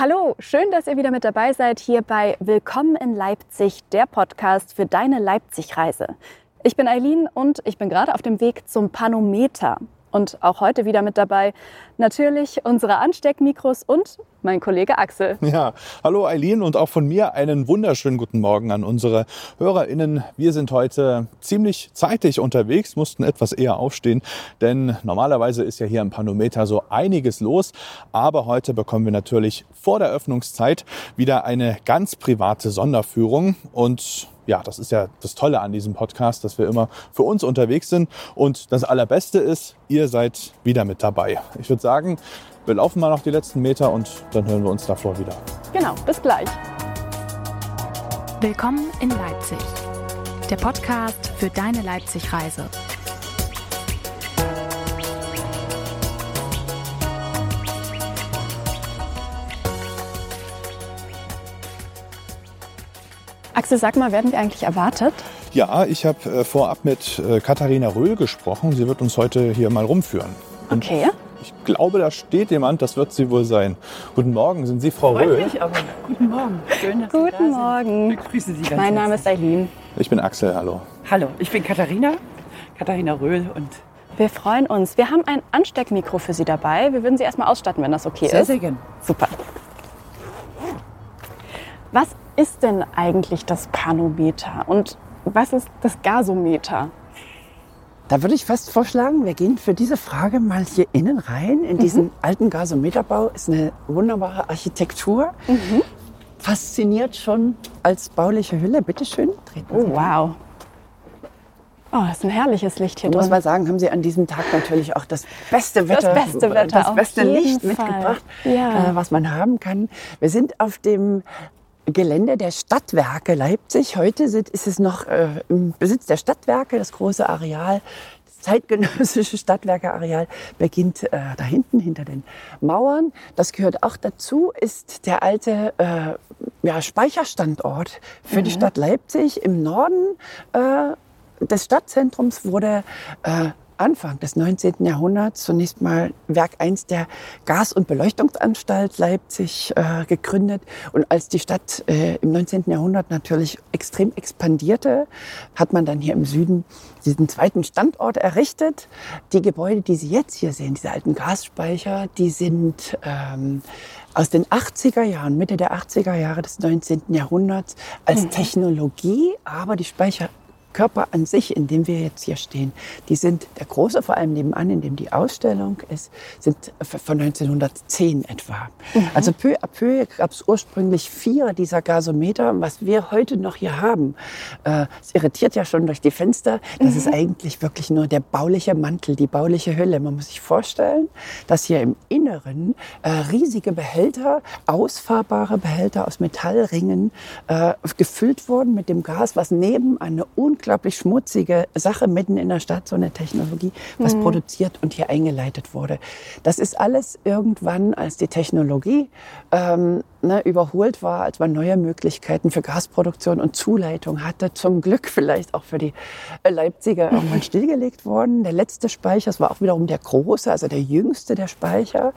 Hallo, schön, dass ihr wieder mit dabei seid hier bei Willkommen in Leipzig, der Podcast für deine Leipzig-Reise. Ich bin Eileen und ich bin gerade auf dem Weg zum Panometer. Und auch heute wieder mit dabei natürlich unsere Ansteckmikros und mein Kollege Axel. Ja, hallo Eileen und auch von mir einen wunderschönen guten Morgen an unsere HörerInnen. Wir sind heute ziemlich zeitig unterwegs, mussten etwas eher aufstehen, denn normalerweise ist ja hier im Panometer so einiges los. Aber heute bekommen wir natürlich vor der Öffnungszeit wieder eine ganz private Sonderführung und ja, das ist ja das Tolle an diesem Podcast, dass wir immer für uns unterwegs sind. Und das Allerbeste ist, ihr seid wieder mit dabei. Ich würde sagen, wir laufen mal noch die letzten Meter und dann hören wir uns davor wieder. Genau, bis gleich. Willkommen in Leipzig, der Podcast für deine Leipzig-Reise. Axel, sag mal, werden wir eigentlich erwartet? Ja, ich habe äh, vorab mit äh, Katharina Röhl gesprochen. Sie wird uns heute hier mal rumführen. Und okay. Ich glaube, da steht jemand, das wird sie wohl sein. Guten Morgen, sind Sie Frau Freut Röhl? Mich aber. Guten Morgen. Schön, dass Guten Sie da Morgen. Sind. Ich grüße Sie ganz Mein Name ist. Eileen. Ich bin Axel, hallo. Hallo, ich bin Katharina. Katharina Röhl und Wir freuen uns. Wir haben ein Ansteckmikro für Sie dabei. Wir würden Sie erstmal ausstatten, wenn das okay sehr, ist. sehr gern. Super. Was ist denn eigentlich das Panometer und was ist das Gasometer? Da würde ich fast vorschlagen, wir gehen für diese Frage mal hier innen rein. In diesen alten Gasometerbau ist eine wunderbare Architektur. Fasziniert schon als bauliche Hülle. Bitte schön, treten Sie Oh, wow. Oh, das ist ein herrliches Licht hier Da muss drin. man sagen, haben Sie an diesem Tag natürlich auch das beste Das Wetter, beste Wetter, das beste Licht Fall. mitgebracht, Ja. äh, was man haben kann. Wir sind auf dem Gelände der Stadtwerke Leipzig. Heute ist es noch äh, im Besitz der Stadtwerke. Das große Areal, das zeitgenössische Stadtwerkeareal beginnt äh, da hinten hinter den Mauern. Das gehört auch dazu, ist der alte äh, ja, Speicherstandort für die Stadt Leipzig im Norden. Äh, des Stadtzentrums wurde äh, Anfang des 19. Jahrhunderts zunächst mal Werk 1 der Gas- und Beleuchtungsanstalt Leipzig äh, gegründet. Und als die Stadt äh, im 19. Jahrhundert natürlich extrem expandierte, hat man dann hier im Süden diesen zweiten Standort errichtet. Die Gebäude, die Sie jetzt hier sehen, diese alten Gasspeicher, die sind ähm, aus den 80er Jahren, Mitte der 80er Jahre des 19. Jahrhunderts als Technologie, aber die Speicher Körper an sich, in dem wir jetzt hier stehen, die sind, der große vor allem nebenan, in dem die Ausstellung ist, sind von 1910 etwa. Also peu à peu gab es ursprünglich vier dieser Gasometer. Was wir heute noch hier haben, äh, es irritiert ja schon durch die Fenster, das ist eigentlich wirklich nur der bauliche Mantel, die bauliche Hülle. Man muss sich vorstellen, dass hier im Inneren äh, riesige Behälter, ausfahrbare Behälter aus Metallringen äh, gefüllt wurden mit dem Gas, was neben eine unglaublich schmutzige Sache mitten in der Stadt, so eine Technologie, was produziert und hier eingeleitet wurde. Das ist alles irgendwann, als die Technologie ähm, ne, überholt war, als man neue Möglichkeiten für Gasproduktion und Zuleitung hatte, zum Glück vielleicht auch für die äh, Leipziger irgendwann stillgelegt worden. Der letzte Speicher, das war auch wiederum der große, also der jüngste der Speicher,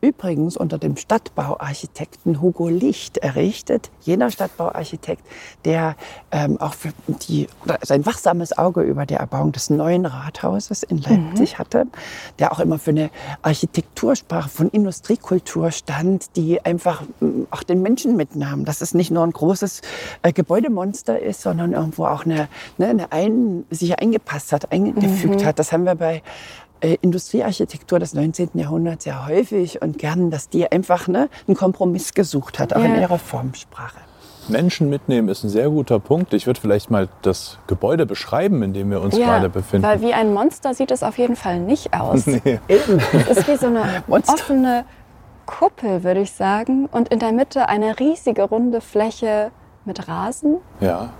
übrigens unter dem Stadtbauarchitekten Hugo Licht errichtet, jener Stadtbauarchitekt, der ähm, auch für die, oder sein wachsames Auge über die Erbauung des neuen Rathauses in Leipzig hatte, der auch immer für eine Architektursprache von Industriekultur stand, die einfach mm, auch den Menschen mitnahm, dass es nicht nur ein großes äh, Gebäudemonster ist, sondern irgendwo auch eine, ne, eine ein, sich eingepasst hat, eingefügt hat. Das haben wir bei äh, Industriearchitektur des 19. Jahrhunderts sehr häufig und gern, dass die einfach ne, einen Kompromiss gesucht hat, auch in Ja. ihrer Formsprache. Menschen mitnehmen ist ein sehr guter Punkt. Ich würde vielleicht mal das Gebäude beschreiben, in dem wir uns gerade befinden. weil wie ein Monster sieht es auf jeden Fall nicht aus. Nee. Es ist wie so eine Monster. offene Kuppel, würde ich sagen. Und in der Mitte eine riesige runde Fläche mit Rasen. Ja,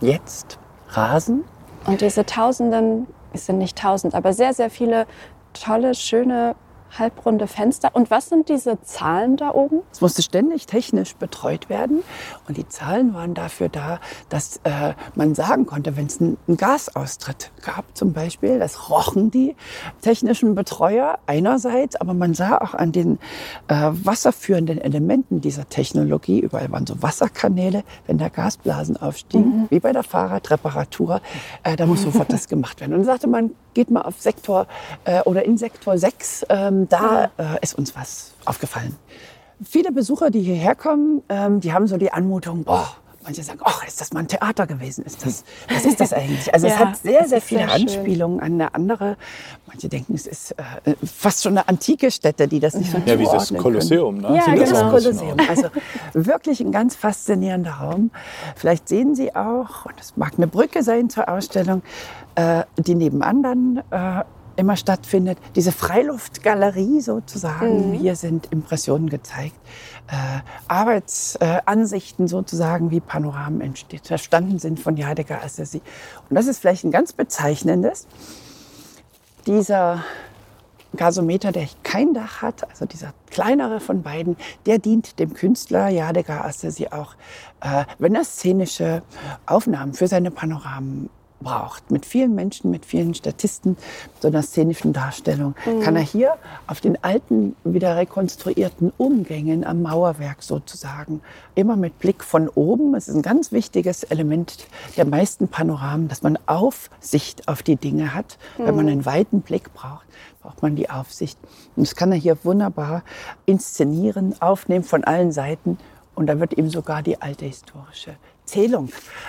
Jetzt Rasen, Und diese tausenden, es sind nicht tausend, aber sehr, sehr viele tolle, schöne halbrunde Fenster. Und was sind diese Zahlen da oben? Es musste ständig technisch betreut werden. Und die Zahlen waren dafür da, dass äh, man sagen konnte, wenn es einen Gasaustritt gab zum Beispiel, das rochen die technischen Betreuer einerseits, aber man sah auch an den äh, wasserführenden Elementen dieser Technologie, überall waren so Wasserkanäle, wenn der Gasblasen aufstiegen, mhm. wie bei der Fahrradreparatur, äh, da muss sofort das gemacht werden. Und dann sagte man, geht mal auf Sektor äh, oder in Sektor 6, ähm, da äh, ist uns was aufgefallen. Viele Besucher, die hierher kommen, ähm, die haben so die Anmutung, boah, manche sagen, ach, ist das mal ein Theater gewesen? Ist das, was ist das eigentlich? Also ja, es hat sehr, sehr viele sehr Anspielungen an eine andere. Manche denken, es ist äh, fast schon eine antike Stätte, die das nicht so Ja, wie das Kolosseum, ne? Ja, genau. das Kolosseum. Also wirklich ein ganz faszinierender Raum. Vielleicht sehen Sie auch, und es mag eine Brücke sein zur Ausstellung, äh, die nebenan dann äh, immer stattfindet. Diese Freiluftgalerie sozusagen. Mhm. Hier sind Impressionen gezeigt, äh, Arbeitsansichten äh, sozusagen, wie Panoramen entsteht, verstanden sind von Jadegar Assisi. Und das ist vielleicht ein ganz bezeichnendes. Dieser Gasometer, der kein Dach hat, also dieser kleinere von beiden, der dient dem Künstler Jadegar Assisi auch, äh, wenn er szenische Aufnahmen für seine Panoramen braucht. Mit vielen Menschen, mit vielen Statisten, so einer szenischen Darstellung, mhm. kann er hier auf den alten, wieder rekonstruierten Umgängen am Mauerwerk sozusagen, immer mit Blick von oben, es ist ein ganz wichtiges Element der meisten Panoramen, dass man Aufsicht auf die Dinge hat. Mhm. Wenn man mhm. einen weiten Blick braucht, braucht man die Aufsicht. Und das kann er hier wunderbar inszenieren, aufnehmen von allen Seiten. Und da wird ihm sogar die alte historische Zählung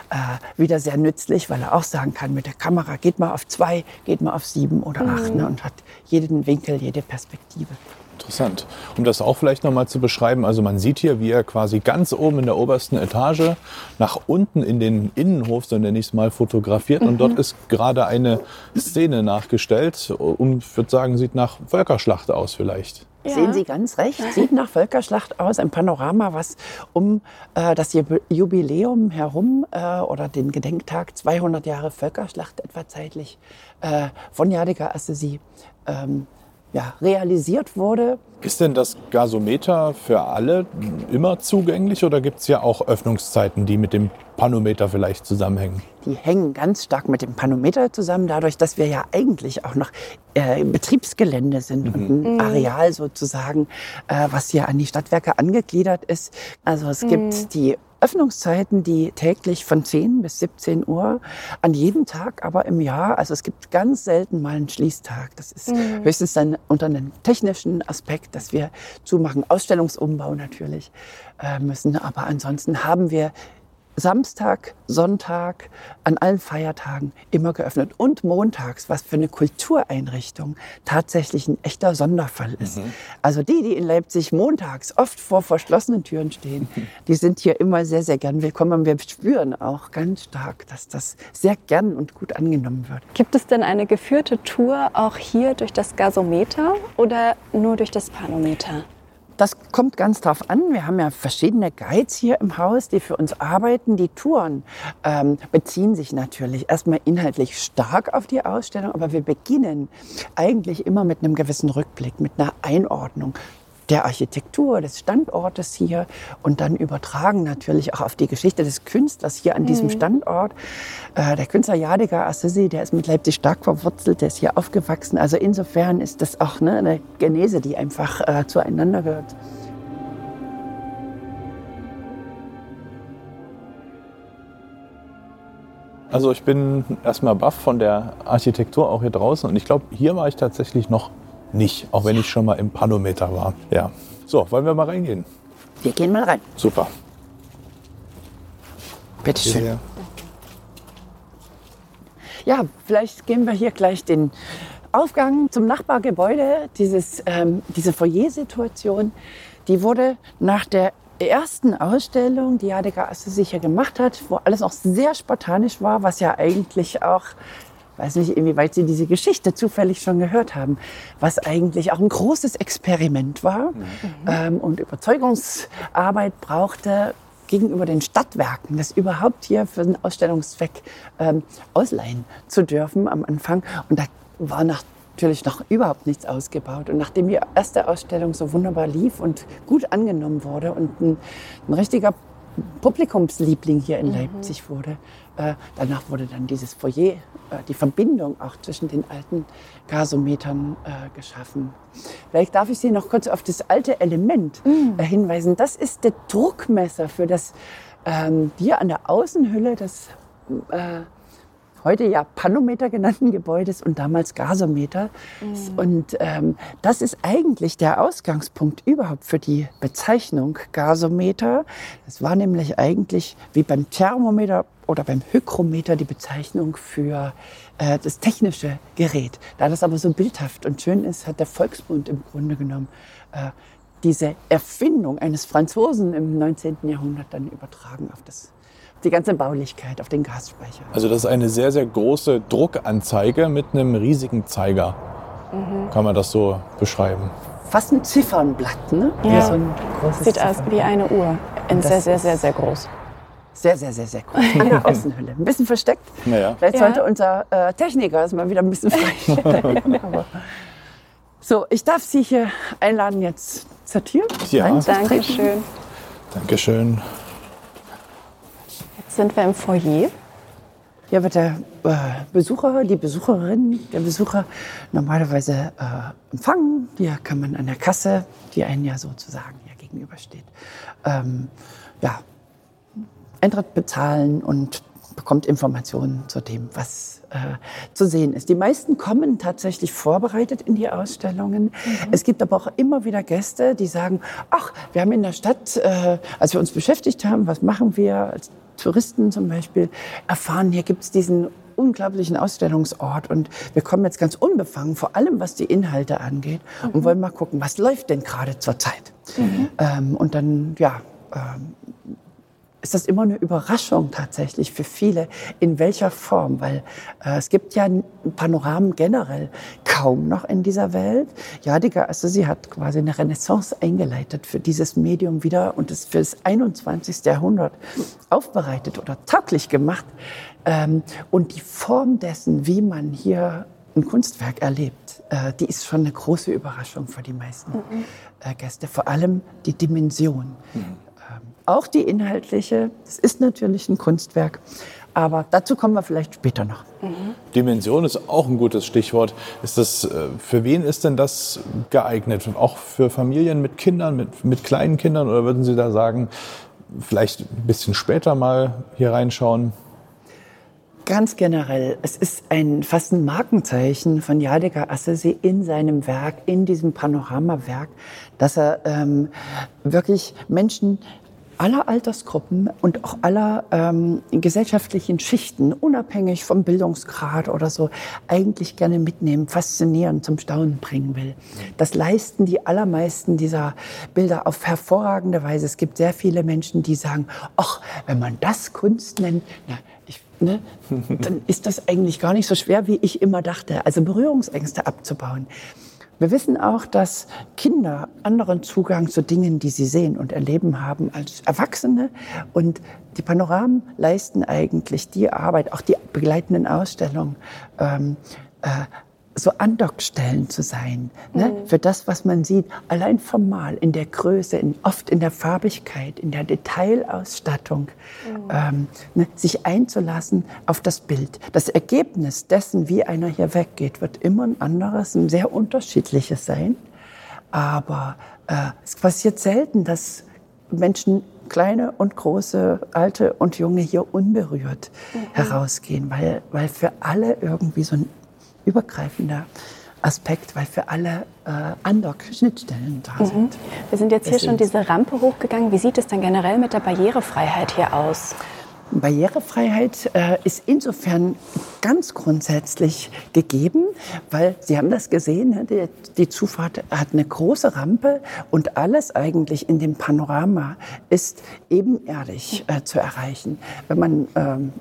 äh, wieder sehr nützlich, weil er auch sagen kann, mit der Kamera geht mal auf zwei, geht mal auf sieben oder acht mhm. ne, und hat jeden Winkel, jede Perspektive. Interessant. Um das auch vielleicht nochmal zu beschreiben, also man sieht hier, wie er quasi ganz oben in der obersten Etage nach unten in den Innenhof, so nenne ich es mal, fotografiert. Mhm. Und dort ist gerade eine Szene nachgestellt. Und ich würde sagen, sieht nach Völkerschlacht aus vielleicht. Ja. Sehen Sie ganz recht, sieht nach Völkerschlacht aus, ein Panorama, was um äh, das Jubiläum herum äh, oder den Gedenktag 200 Jahre Völkerschlacht etwa zeitlich äh, von Jadiger Assisi ähm, ja, realisiert wurde. Ist denn das Gasometer für alle immer zugänglich oder gibt es ja auch Öffnungszeiten, die mit dem Panometer vielleicht zusammenhängen? Die hängen ganz stark mit dem Panometer zusammen, dadurch, dass wir ja eigentlich auch noch äh, Betriebsgelände sind mhm. und ein. Areal sozusagen, äh, was hier an die Stadtwerke angegliedert ist. Also es mhm. gibt die Öffnungszeiten, die täglich von 10 bis 17 Uhr an jedem Tag, aber im Jahr. Also es gibt ganz selten mal einen Schließtag. Das ist mhm. höchstens dann unter einem technischen Aspekt, dass wir zumachen. Ausstellungsumbau natürlich äh, müssen. Aber ansonsten haben wir Samstag, Sonntag, an allen Feiertagen immer geöffnet und montags, was für eine Kultureinrichtung tatsächlich ein echter Sonderfall ist. Mhm. Also die, die in Leipzig montags oft vor verschlossenen Türen stehen, die sind hier immer sehr, sehr gern willkommen. Und wir spüren auch ganz stark, dass das sehr gern und gut angenommen wird. Gibt es denn eine geführte Tour auch hier durch das Gasometer oder nur durch das Panometer? Das kommt ganz drauf an. Wir haben ja verschiedene Guides hier im Haus, die für uns arbeiten. Die Touren ähm, beziehen sich natürlich erstmal inhaltlich stark auf die Ausstellung, aber wir beginnen eigentlich immer mit einem gewissen Rückblick, mit einer Einordnung der Architektur des Standortes hier und dann übertragen natürlich auch auf die Geschichte des Künstlers hier an mhm. diesem Standort. Äh, der Künstler Jadiger Assisi, der ist mit Leipzig stark verwurzelt, der ist hier aufgewachsen. Also insofern ist das auch ne, eine Genese, die einfach äh, zueinander gehört. Also ich bin erstmal baff von der Architektur auch hier draußen und ich glaube, hier war ich tatsächlich noch nicht, auch wenn ich schon mal im Panometer war. Ja. So, wollen wir mal reingehen? Wir gehen mal rein. Super. Bitte schön. Ja, vielleicht gehen wir hier gleich den Aufgang zum Nachbargebäude. Dieses, ähm, diese Foyer-Situation, die wurde nach der ersten Ausstellung, die Jadeka Asse sicher gemacht hat, wo alles noch sehr spartanisch war, was ja eigentlich auch weiß nicht, inwieweit Sie diese Geschichte zufällig schon gehört haben, was eigentlich auch ein großes Experiment war mhm. ähm, und Überzeugungsarbeit brauchte gegenüber den Stadtwerken, das überhaupt hier für den Ausstellungszweck ähm, ausleihen zu dürfen am Anfang. Und da war nach natürlich noch überhaupt nichts ausgebaut. Und nachdem die erste Ausstellung so wunderbar lief und gut angenommen wurde und ein, ein richtiger Publikumsliebling hier in Leipzig wurde, äh, danach wurde dann dieses Foyer, äh, die Verbindung auch zwischen den alten Gasometern äh, geschaffen. Vielleicht darf ich Sie noch kurz auf das alte Element äh, hinweisen. Das ist der Druckmesser für das ähm, hier an der Außenhülle des äh, heute ja Panometer genannten Gebäudes und damals Gasometer. Und ähm, das ist eigentlich der Ausgangspunkt überhaupt für die Bezeichnung Gasometer. Das war nämlich eigentlich wie beim Thermometer oder beim Hygrometer die Bezeichnung für äh, das technische Gerät. Da das aber so bildhaft und schön ist, hat der Volksbund im Grunde genommen äh, diese Erfindung eines Franzosen im 19. Jahrhundert dann übertragen auf das die ganze Baulichkeit, auf den Gasspeicher. Also das ist eine sehr, sehr große Druckanzeige mit einem riesigen Zeiger. Kann man das so beschreiben? Fast ein Ziffernblatt, ne? Ja. so ein großes Sieht aus wie eine Uhr. Das sehr, sehr, sehr, sehr groß. Sehr, sehr, sehr, sehr groß. An der Außenhülle. Ein bisschen versteckt. Naja. Vielleicht Ja. sollte unser äh, Techniker es mal wieder ein bisschen freistellen. So, ich darf Sie hier einladen, jetzt zur Tür. Ja. Dankeschön. Dankeschön. Sind wir im Foyer. Hier wird der äh, Besucher, die Besucherin, der Besucher normalerweise äh, empfangen. Hier kann man an der Kasse, die einen ja sozusagen hier gegenübersteht, ähm, ja, Eintritt bezahlen und bekommt Informationen zu dem, was äh, zu sehen ist. Die meisten kommen tatsächlich vorbereitet in die Ausstellungen. Es gibt aber auch immer wieder Gäste, die sagen, ach, wir haben in der Stadt, äh, als wir uns beschäftigt haben, was machen wir als Touristen zum Beispiel, erfahren, hier gibt es diesen unglaublichen Ausstellungsort und wir kommen jetzt ganz unbefangen, vor allem was die Inhalte angeht und wollen mal gucken, was läuft denn gerade zur Zeit. Ähm, und dann, ja, ähm, ist das immer eine Überraschung tatsächlich für viele, in welcher Form, weil äh, es gibt ja Panoramen generell kaum noch in dieser Welt. Jadiger also sie hat quasi eine Renaissance eingeleitet für dieses Medium wieder und es für das 21. Jahrhundert aufbereitet oder tauglich gemacht. Ähm, und die Form dessen, wie man hier ein Kunstwerk erlebt, äh, die ist schon eine große Überraschung für die meisten äh, Gäste. Vor allem die Dimension. Ähm, auch die inhaltliche. Es ist natürlich ein Kunstwerk, aber dazu kommen wir vielleicht später noch. Dimension ist auch ein gutes Stichwort. Ist das, äh, für wen ist denn das geeignet? Auch für Familien mit Kindern, mit, mit kleinen Kindern? Oder würden Sie da sagen, vielleicht ein bisschen später mal hier reinschauen? Ganz generell, es ist ein, fast ein Markenzeichen von Jadeka Assisi in seinem Werk, in diesem Panoramawerk, dass er ähm, wirklich Menschen aller Altersgruppen und auch aller ähm, gesellschaftlichen Schichten, unabhängig vom Bildungsgrad oder so, eigentlich gerne mitnehmen, faszinieren, zum Staunen bringen will. Das leisten die allermeisten dieser Bilder auf hervorragende Weise. Es gibt sehr viele Menschen, die sagen, ach, wenn man das Kunst nennt, na, ich, ne, dann ist das eigentlich gar nicht so schwer, wie ich immer dachte. Also Berührungsängste abzubauen. Wir wissen auch, dass Kinder anderen Zugang zu Dingen, die sie sehen und erleben haben, als Erwachsene. Und die Panoramen leisten eigentlich die Arbeit, auch die begleitenden Ausstellungen, ähm, äh, so Andockstellen zu sein. Ne? Für das, was man sieht, allein formal, in der Größe, in, oft in der Farbigkeit, in der Detailausstattung, ähm, ne? sich einzulassen auf das Bild. Das Ergebnis dessen, wie einer hier weggeht, wird immer ein anderes, ein sehr unterschiedliches sein. Aber äh, es passiert selten, dass Menschen, kleine und große, alte und junge, hier unberührt herausgehen, weil, weil für alle irgendwie so ein übergreifender Aspekt, weil für alle äh, Andock-Schnittstellen da sind. Wir sind jetzt hier schon Deswegen- diese Rampe hochgegangen. Wie sieht es denn generell mit der Barrierefreiheit hier aus? Barrierefreiheit äh, ist insofern ganz grundsätzlich gegeben, weil Sie haben das gesehen, ne, die, die Zufahrt hat eine große Rampe und alles eigentlich in dem Panorama ist ebenerdig äh, zu erreichen. Wenn man ähm,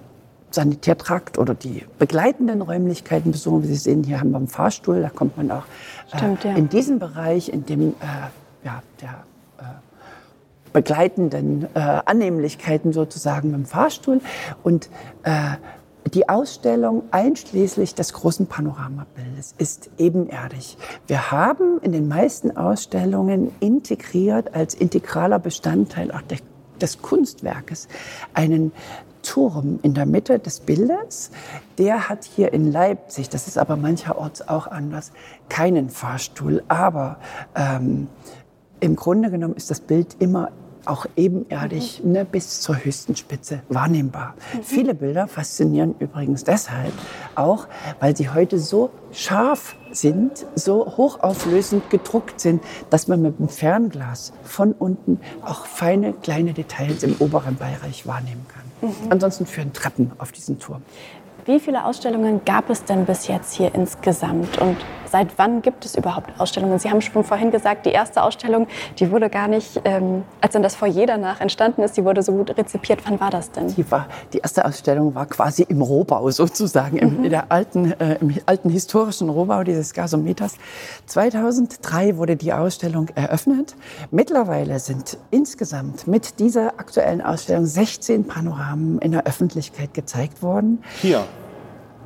Sanitärtrakt oder die begleitenden Räumlichkeiten besuchen, wie Sie sehen, hier haben wir einen Fahrstuhl, da kommt man auch äh, Stimmt, ja. in diesen Bereich, in dem äh, ja, der begleitenden äh, Annehmlichkeiten sozusagen mit dem Fahrstuhl. Und Die Ausstellung einschließlich des großen Panoramabildes ist ebenerdig. Wir haben in den meisten Ausstellungen integriert als integraler Bestandteil auch des Kunstwerkes einen Turm in der Mitte des Bildes. Der hat hier in Leipzig, das ist aber mancherorts auch anders, keinen Fahrstuhl. Aber ähm, im Grunde genommen ist das Bild immer auch ebenerdig mhm. ne, bis zur höchsten Spitze wahrnehmbar. Mhm. Viele Bilder faszinieren übrigens deshalb auch, weil sie heute so scharf sind, so hochauflösend gedruckt sind, dass man mit dem Fernglas von unten auch feine kleine Details im oberen Bereich wahrnehmen kann. Mhm. Ansonsten führen Treppen auf diesen Turm. Wie viele Ausstellungen gab es denn bis jetzt hier insgesamt und seit wann gibt es überhaupt Ausstellungen? Sie haben schon vorhin gesagt, die erste Ausstellung, die wurde gar nicht, ähm, als dann das Foyer danach entstanden ist, die wurde so gut rezipiert. Wann war das denn? Die, war, die erste Ausstellung war quasi im Rohbau sozusagen, mhm. im, in der alten, äh, im alten historischen Rohbau dieses Gasometers. 2003 wurde die Ausstellung eröffnet. Mittlerweile sind insgesamt mit dieser aktuellen Ausstellung 16 Panoramen in der Öffentlichkeit gezeigt worden. Hier.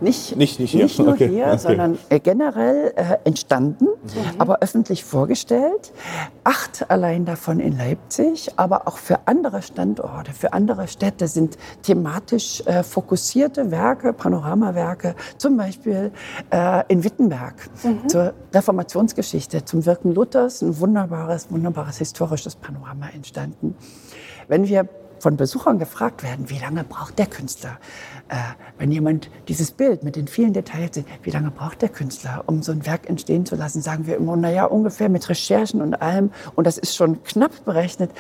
Nicht, nicht, nicht, hier, nicht nur okay. hier, okay. sondern äh, generell äh, entstanden, mhm. aber öffentlich vorgestellt. Acht allein davon in Leipzig, aber auch für andere Standorte, für andere Städte sind thematisch äh, fokussierte Werke, Panoramawerke, zum Beispiel äh, in Wittenberg mhm. zur Reformationsgeschichte, zum Wirken Luthers, ein wunderbares, wunderbares historisches Panorama entstanden. Wenn wir von Besuchern gefragt werden, wie lange braucht der Künstler? Äh, wenn jemand dieses Bild mit den vielen Details sieht, wie lange braucht der Künstler, um so ein Werk entstehen zu lassen, sagen wir immer, naja, ungefähr mit Recherchen und allem, und das ist schon knapp berechnet,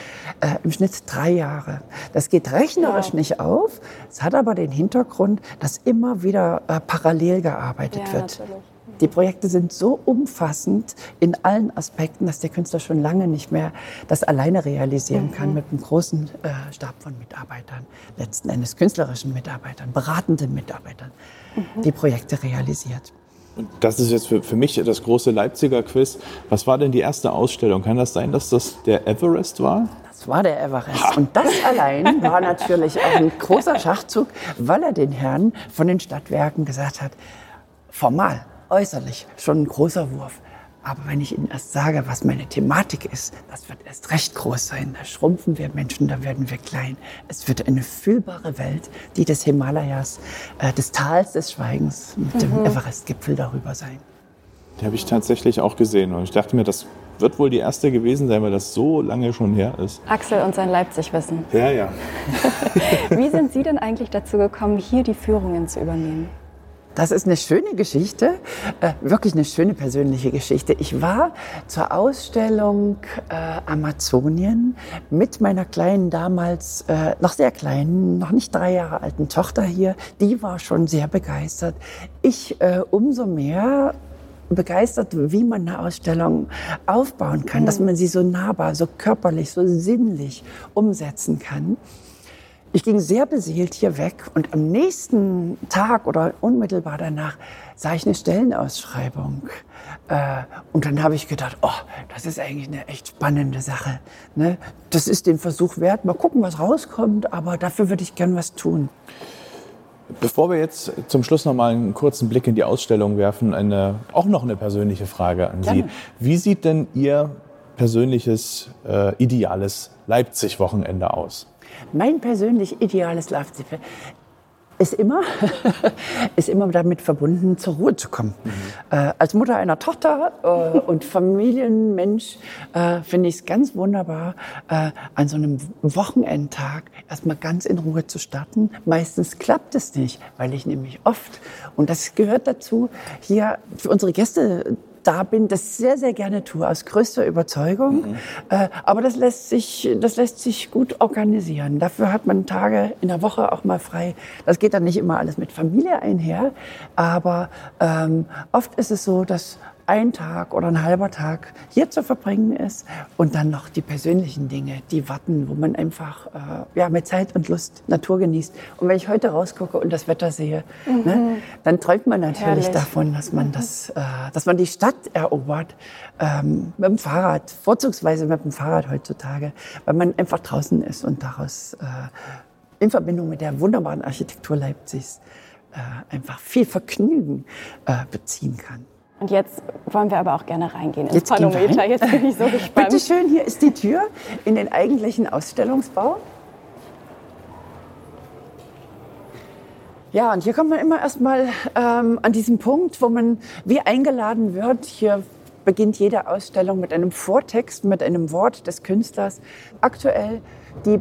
äh, im Schnitt drei Jahre. Das geht rechnerisch ja. nicht auf, es hat aber den Hintergrund, dass immer wieder äh, parallel gearbeitet ja, wird. Natürlich. Die Projekte sind so umfassend in allen Aspekten, dass der Künstler schon lange nicht mehr das alleine realisieren kann mhm. mit einem großen äh, Stab von Mitarbeitern, letzten Endes künstlerischen Mitarbeitern, beratenden Mitarbeitern, mhm. die Projekte realisiert. Und das ist jetzt für, für mich das große Leipziger Quiz. Was war denn die erste Ausstellung? Kann das sein, dass das der Everest war? Das war der Everest. Ha. Und das allein war natürlich auch ein großer Schachzug, weil er den Herren von den Stadtwerken gesagt hat, formal äußerlich schon ein großer Wurf. Aber wenn ich Ihnen erst sage, was meine Thematik ist, das wird erst recht groß sein. Da schrumpfen wir Menschen, da werden wir klein. Es wird eine fühlbare Welt, die des Himalayas, äh, des Tals des Schweigens mit mhm. dem Everest-Gipfel darüber sein. Die habe ich tatsächlich auch gesehen und ich dachte mir, das wird wohl die erste gewesen sein, weil das so lange schon her ist. Axel und sein Leipzig-Wissen. Ja, ja. Wie sind Sie denn eigentlich dazu gekommen, hier die Führungen zu übernehmen? Das ist eine schöne Geschichte, äh, wirklich eine schöne persönliche Geschichte. Ich war zur Ausstellung äh, Amazonien mit meiner kleinen, damals äh, noch sehr kleinen, noch nicht drei Jahre alten Tochter hier. Die war schon sehr begeistert. Ich äh, umso mehr begeistert, wie man eine Ausstellung aufbauen kann, mhm. dass man sie so nahbar, so körperlich, so sinnlich umsetzen kann. Ich ging sehr beseelt hier weg und am nächsten Tag oder unmittelbar danach sah ich eine Stellenausschreibung. Äh, und dann habe ich gedacht, oh, das ist eigentlich eine echt spannende Sache. Ne? Das ist den Versuch wert. Mal gucken, was rauskommt, aber dafür würde ich gern was tun. Bevor wir jetzt zum Schluss noch mal einen kurzen Blick in die Ausstellung werfen, eine, auch noch eine persönliche Frage an Gerne. Sie. Wie sieht denn Ihr persönliches, äh, ideales Leipzig-Wochenende aus? Mein persönlich ideales Schlafzimmer ist immer, ist immer damit verbunden, zur Ruhe zu kommen. Mhm. Äh, als Mutter einer Tochter äh, und Familienmensch äh, finde ich es ganz wunderbar, äh, an so einem Wochenendtag erstmal ganz in Ruhe zu starten. Meistens klappt es nicht, weil ich nämlich oft, und das gehört dazu, hier für unsere Gäste da bin, das sehr, sehr gerne tue, aus größter Überzeugung. Mhm. Äh, aber das lässt, sich, das lässt sich gut organisieren. Dafür hat man Tage in der Woche auch mal frei. Das geht dann nicht immer alles mit Familie einher, aber ähm, oft ist es so, dass ein Tag oder ein halber Tag hier zu verbringen ist und dann noch die persönlichen Dinge, die warten, wo man einfach äh, ja, mit Zeit und Lust Natur genießt. Und wenn ich heute rausgucke und das Wetter sehe, mhm. ne, dann träumt man natürlich Herrlich. davon, dass man, mhm. das, äh, dass man die Stadt erobert ähm, mit dem Fahrrad, vorzugsweise mit dem Fahrrad heutzutage, weil man einfach draußen ist und daraus äh, in Verbindung mit der wunderbaren Architektur Leipzigs äh, einfach viel Vergnügen äh, beziehen kann. Und jetzt wollen wir aber auch gerne reingehen ins Jetzt Panometer. rein. Jetzt bin ich so gespannt. Bitte schön, hier ist die Tür in den eigentlichen Ausstellungsbau. Ja, und hier kommt man immer erstmal ähm, an diesen Punkt, wo man wie eingeladen wird. Hier beginnt jede Ausstellung mit einem Vortext, mit einem Wort des Künstlers. Aktuell die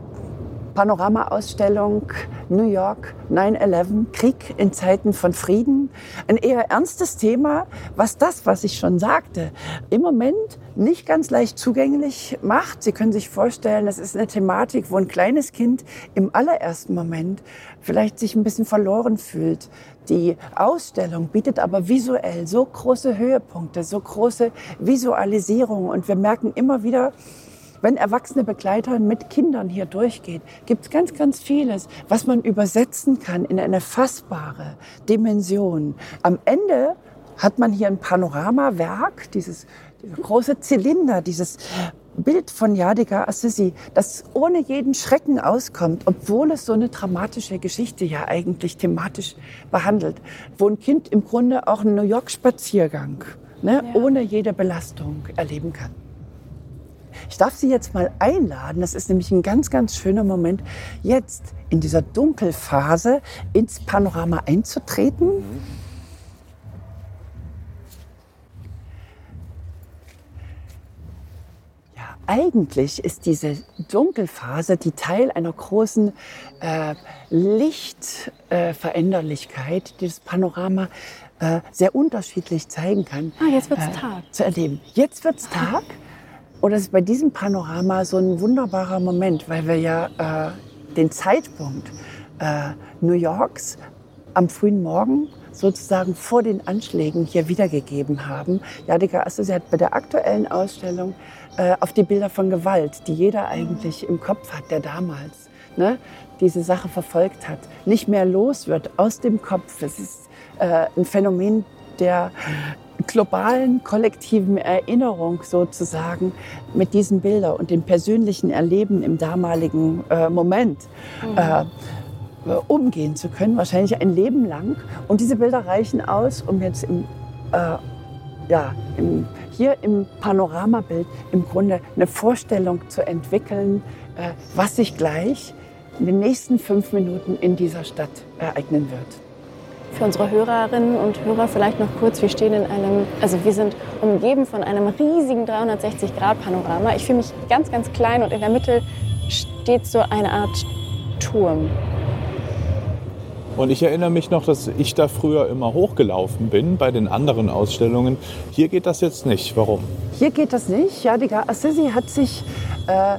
Panoramaausstellung New York 9-11, Krieg in Zeiten von Frieden. Ein eher ernstes Thema, was das, was ich schon sagte, im Moment nicht ganz leicht zugänglich macht. Sie können sich vorstellen, das ist eine Thematik, wo ein kleines Kind im allerersten Moment vielleicht sich ein bisschen verloren fühlt. Die Ausstellung bietet aber visuell so große Höhepunkte, so große Visualisierung und wir merken immer wieder, wenn erwachsene Begleiter mit Kindern hier durchgeht, gibt es ganz, ganz vieles, was man übersetzen kann in eine fassbare Dimension. Am Ende hat man hier ein Panoramawerk, dieses, dieser große Zylinder, dieses Bild von Jadiga Assisi, das ohne jeden Schrecken auskommt, obwohl es so eine dramatische Geschichte ja eigentlich thematisch behandelt, wo ein Kind im Grunde auch einen New York-Spaziergang ne, Ja. ohne jede Belastung erleben kann. Ich darf Sie jetzt mal einladen, das ist nämlich ein ganz, ganz schöner Moment, jetzt in dieser Dunkelphase ins Panorama einzutreten. Ja, eigentlich ist diese Dunkelphase die Teil einer großen äh, Lichtveränderlichkeit, die das Panorama äh, sehr unterschiedlich zeigen kann. Ah, jetzt wird's äh, Tag. Zu erleben. Jetzt wird's Tag. Und das ist bei diesem Panorama so ein wunderbarer Moment, weil wir ja äh, den Zeitpunkt äh, New Yorks am frühen Morgen sozusagen vor den Anschlägen hier wiedergegeben haben. Jadika Assisi hat bei der aktuellen Ausstellung äh, auf die Bilder von Gewalt, die jeder eigentlich im Kopf hat, der damals ne, diese Sache verfolgt hat, nicht mehr los wird aus dem Kopf. Es ist äh, ein Phänomen der globalen kollektiven Erinnerung sozusagen mit diesen Bildern und dem persönlichen Erleben im damaligen äh, Moment äh, äh, umgehen zu können, wahrscheinlich ein Leben lang. Und diese Bilder reichen aus, um jetzt im, äh, ja, im, hier im Panoramabild im Grunde eine Vorstellung zu entwickeln, äh, was sich gleich in den nächsten fünf Minuten in dieser Stadt ereignen wird. Für unsere Hörerinnen und Hörer vielleicht noch kurz, wir stehen in einem, also wir sind umgeben von einem riesigen 360-Grad-Panorama. Ich fühle mich ganz, ganz klein und in der Mitte steht so eine Art Turm. Und ich erinnere mich noch, dass ich da früher immer hochgelaufen bin bei den anderen Ausstellungen. Hier geht das jetzt nicht. Warum? Hier geht das nicht. Jadiga Assisi hat sich äh,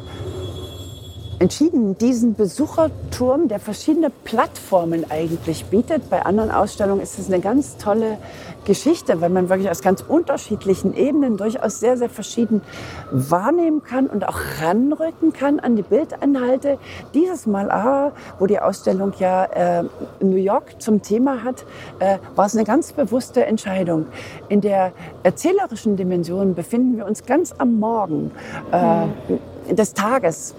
entschieden, diesen Besucherturm, der verschiedene Plattformen eigentlich bietet. Bei anderen Ausstellungen ist es eine ganz tolle Geschichte, weil man wirklich aus ganz unterschiedlichen Ebenen durchaus sehr, sehr verschieden wahrnehmen kann und auch ranrücken kann an die Bildinhalte. Dieses Mal aber, wo die Ausstellung ja äh, New York zum Thema hat, äh, war es eine ganz bewusste Entscheidung. In der erzählerischen Dimension befinden wir uns ganz am Morgen äh, des Tages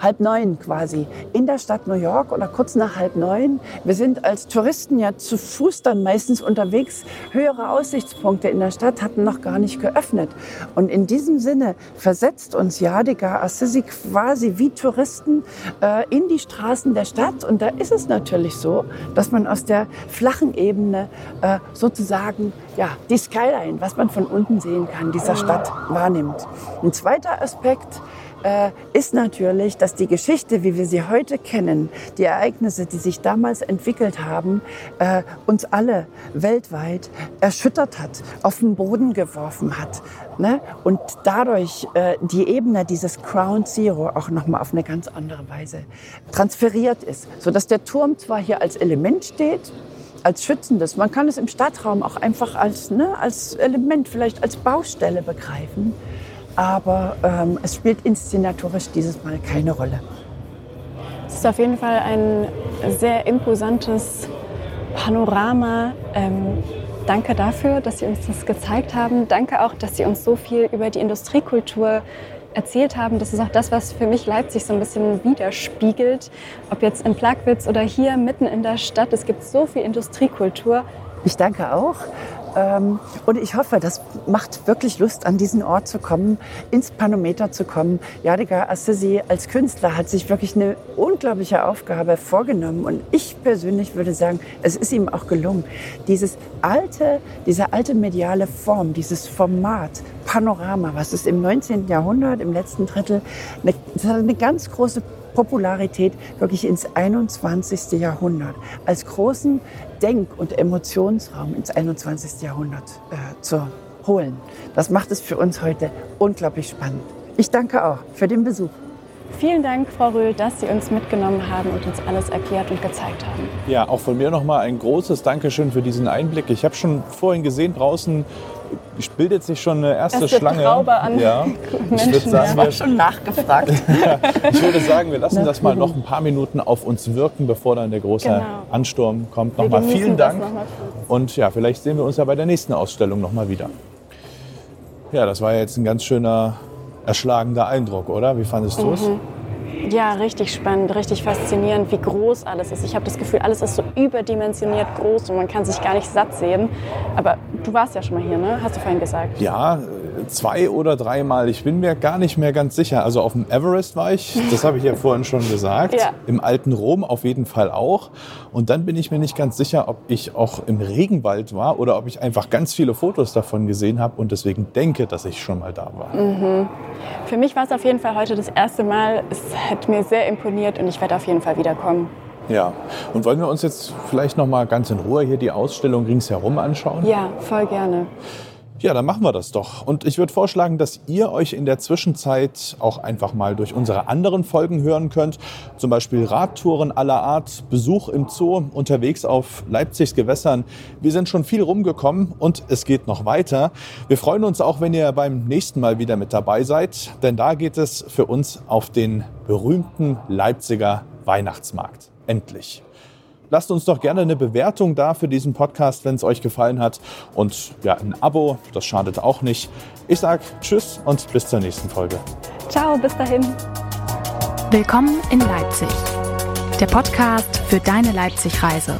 halb neun quasi in der Stadt New York oder kurz nach halb neun. Wir sind als Touristen ja zu Fuß dann meistens unterwegs. Höhere Aussichtspunkte in der Stadt hatten noch gar nicht geöffnet. Und in diesem Sinne versetzt uns Jadiga Assisi quasi wie Touristen äh, in die Straßen der Stadt. Und da ist es natürlich so, dass man aus der flachen Ebene äh, sozusagen ja, die Skyline, was man von unten sehen kann, dieser Stadt wahrnimmt. Ein zweiter Aspekt, äh, ist natürlich, dass die Geschichte, wie wir sie heute kennen, die Ereignisse, die sich damals entwickelt haben, äh, uns alle weltweit erschüttert hat, auf den Boden geworfen hat. Ne? Und dadurch äh, die Ebene dieses Ground Zero auch nochmal auf eine ganz andere Weise transferiert ist. Sodass der Turm zwar hier als Element steht, als schützendes, man kann es im Stadtraum auch einfach als, ne, als Element, vielleicht als Baustelle begreifen aber ähm, es spielt inszenatorisch dieses Mal keine Rolle. Es ist auf jeden Fall ein sehr imposantes Panorama. Ähm, danke dafür, dass Sie uns das gezeigt haben. Danke auch, dass Sie uns so viel über die Industriekultur erzählt haben, das ist auch das, was für mich Leipzig so ein bisschen widerspiegelt. Ob jetzt in Plagwitz oder hier mitten in der Stadt, es gibt so viel Industriekultur. Ich danke auch. Ähm, und ich hoffe, das macht wirklich Lust, an diesen Ort zu kommen, ins Panometer zu kommen. Jadiga Assisi als Künstler hat sich wirklich eine unglaubliche Aufgabe vorgenommen. Und ich persönlich würde sagen, es ist ihm auch gelungen, dieses alte, diese alte mediale Form, dieses Format, Panorama, was es im 19. Jahrhundert, im letzten Drittel, eine, eine ganz große Popularität wirklich ins 21. Jahrhundert als großen Denk- und Emotionsraum ins 21. Jahrhundert äh, zu holen. Das macht es für uns heute unglaublich spannend. Ich danke auch für den Besuch. Vielen Dank, Frau Röhl, dass Sie uns mitgenommen haben und uns alles erklärt und gezeigt haben. Ja, auch von mir nochmal ein großes Dankeschön für diesen Einblick. Ich habe schon vorhin gesehen, draußen bildet sich schon eine erste, erste Schlange. Traube an ja. Menschen. Ich würde sagen, war schon nachgefragt. ja, ich würde sagen, wir lassen das mal noch ein paar Minuten auf uns wirken, bevor dann der große Genau. Ansturm kommt. Wir Nochmal vielen Dank. noch. Und ja, vielleicht sehen wir uns ja bei der nächsten Ausstellung nochmal wieder. Ja, das war jetzt ein ganz schöner, erschlagender Eindruck, oder? Wie fandest du es? Mhm. Ja, richtig spannend, richtig faszinierend, wie groß alles ist. Ich habe das Gefühl, alles ist so überdimensioniert groß und man kann sich gar nicht satt sehen. Aber du warst ja schon mal hier, ne? Hast du vorhin gesagt. Ja, zwei oder dreimal. Ich bin mir gar nicht mehr ganz sicher. Also auf dem Everest war ich, das habe ich ja vorhin schon gesagt. Ja. Im alten Rom auf jeden Fall auch. Und dann bin ich mir nicht ganz sicher, ob ich auch im Regenwald war oder ob ich einfach ganz viele Fotos davon gesehen habe und deswegen denke, dass ich schon mal da war. Für mich war es auf jeden Fall heute das erste Mal. Es hat mir sehr imponiert und ich werde auf jeden Fall wiederkommen. Ja. Und wollen wir uns jetzt vielleicht noch mal ganz in Ruhe hier die Ausstellung ringsherum anschauen? Ja, voll gerne. Ja, dann machen wir das doch. Und ich würde vorschlagen, dass ihr euch in der Zwischenzeit auch einfach mal durch unsere anderen Folgen hören könnt. Zum Beispiel Radtouren aller Art, Besuch im Zoo, unterwegs auf Leipzigs Gewässern. Wir sind schon viel rumgekommen und es geht noch weiter. Wir freuen uns auch, wenn ihr beim nächsten Mal wieder mit dabei seid, denn da geht es für uns auf den berühmten Leipziger Weihnachtsmarkt. Endlich. Lasst uns doch gerne eine Bewertung da für diesen Podcast, wenn es euch gefallen hat. Und ja, ein Abo, das schadet auch nicht. Ich sage Tschüss und bis zur nächsten Folge. Ciao, bis dahin. Willkommen in Leipzig. Der Podcast für deine Leipzig-Reise.